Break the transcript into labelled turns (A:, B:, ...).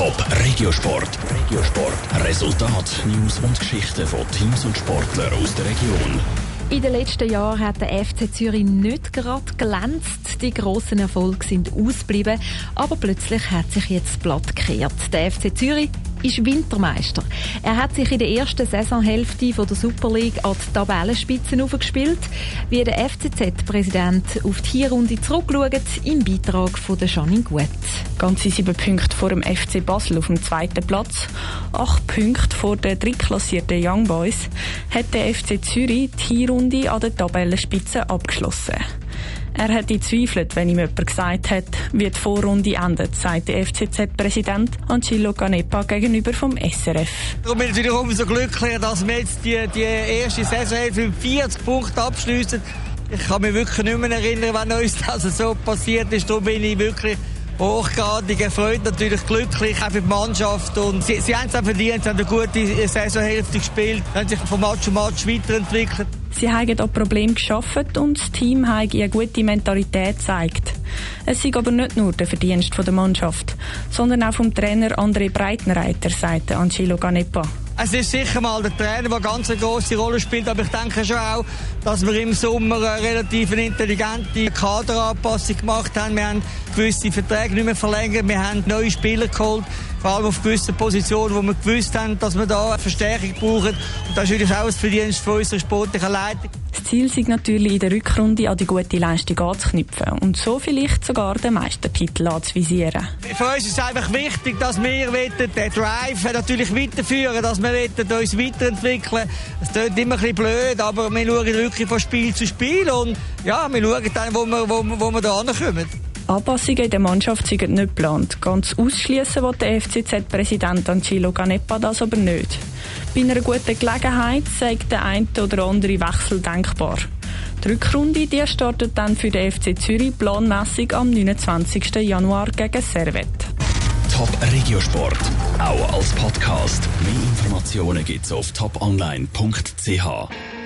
A: Top Regiosport. Regiosport. Resultat, News und Geschichten von Teams und Sportlern aus der Region.
B: In den letzten Jahren hat der FC Zürich nicht gerade glänzt. Die grossen Erfolge sind ausgeblieben. Aber plötzlich hat sich jetzt das Blatt gekehrt. Der FC Zürich ist Wintermeister. Er hat sich in der ersten Saisonhälfte von der Super League an die Tabellenspitze aufgespielt. Wie der FCZ-Präsident auf die Hinrunde zurückschaut, im Beitrag von der Janine Gut.
C: Ganze sieben Punkte vor dem FC Basel auf dem zweiten Platz, acht Punkte vor den drittklassierten Young Boys, hat der FC Zürich die Hinrunde an der Tabellenspitze abgeschlossen. Er hätte gezweifelt, wenn ihm jemand gesagt hat, wie die Vorrunde endet, sagt der FCZ-Präsident Angelo Canepa gegenüber vom SRF.
D: Ich bin natürlich umso glücklicher, dass wir jetzt die, die erste Saison mit 40 Punkten abschließen. Ich kann mich wirklich nicht mehr erinnern, wann uns das so passiert ist. Darum bin ich wirklich hochgradig erfreut, natürlich glücklich, auch für die Mannschaft. Und sie, sie haben es auch verdient, sie haben eine gute Saisonhälfte gespielt, haben sich von Match zu Match weiterentwickelt.
C: Sie haben auch Probleme geschaffen und das Team hat eine gute Mentalität gezeigt. Es ist aber nicht nur der Verdienst der Mannschaft, sondern auch vom Trainer André Breitenreiter, sagte Angelo Ganepa.
D: Es ist sicher mal der Trainer, der ganz eine große Rolle spielt, aber ich denke schon auch, dass wir im Sommer eine relativ intelligente Kaderanpassung gemacht haben. Wir haben gewisse Verträge nicht mehr verlängert, wir haben neue Spieler geholt, vor allem auf gewissen Positionen, wo wir gewusst haben, dass wir da eine Verstärkung brauchen. Und das ist natürlich auch ein Verdienst von unserer sportlichen Leitung.
C: Das Ziel ist natürlich in der Rückrunde an die gute Leistung anzuknüpfen und so vielleicht sogar den Meistertitel anzuvisieren.
D: Für uns ist es einfach wichtig, dass wir den Drive natürlich weiterführen, dass wir uns weiterentwickeln. Es klingt immer ein bisschen blöd, aber wir schauen wirklich von Spiel zu Spiel und ja, wir schauen dann, wo wir, wo, wo wir da ankommen.
C: Anpassungen in der Mannschaft sind nicht geplant. Ganz ausschließen will der FCZ-Präsident Angelo Canepa das aber nicht. Bei einer guten Gelegenheit sagt der eine oder andere Wechsel denkbar. Die Rückrunde die startet dann für den FC Zürich planmässig am 29. Januar gegen Servet.
A: Top Regiosport, auch als Podcast. Mehr Informationen gibt's auf toponline.ch.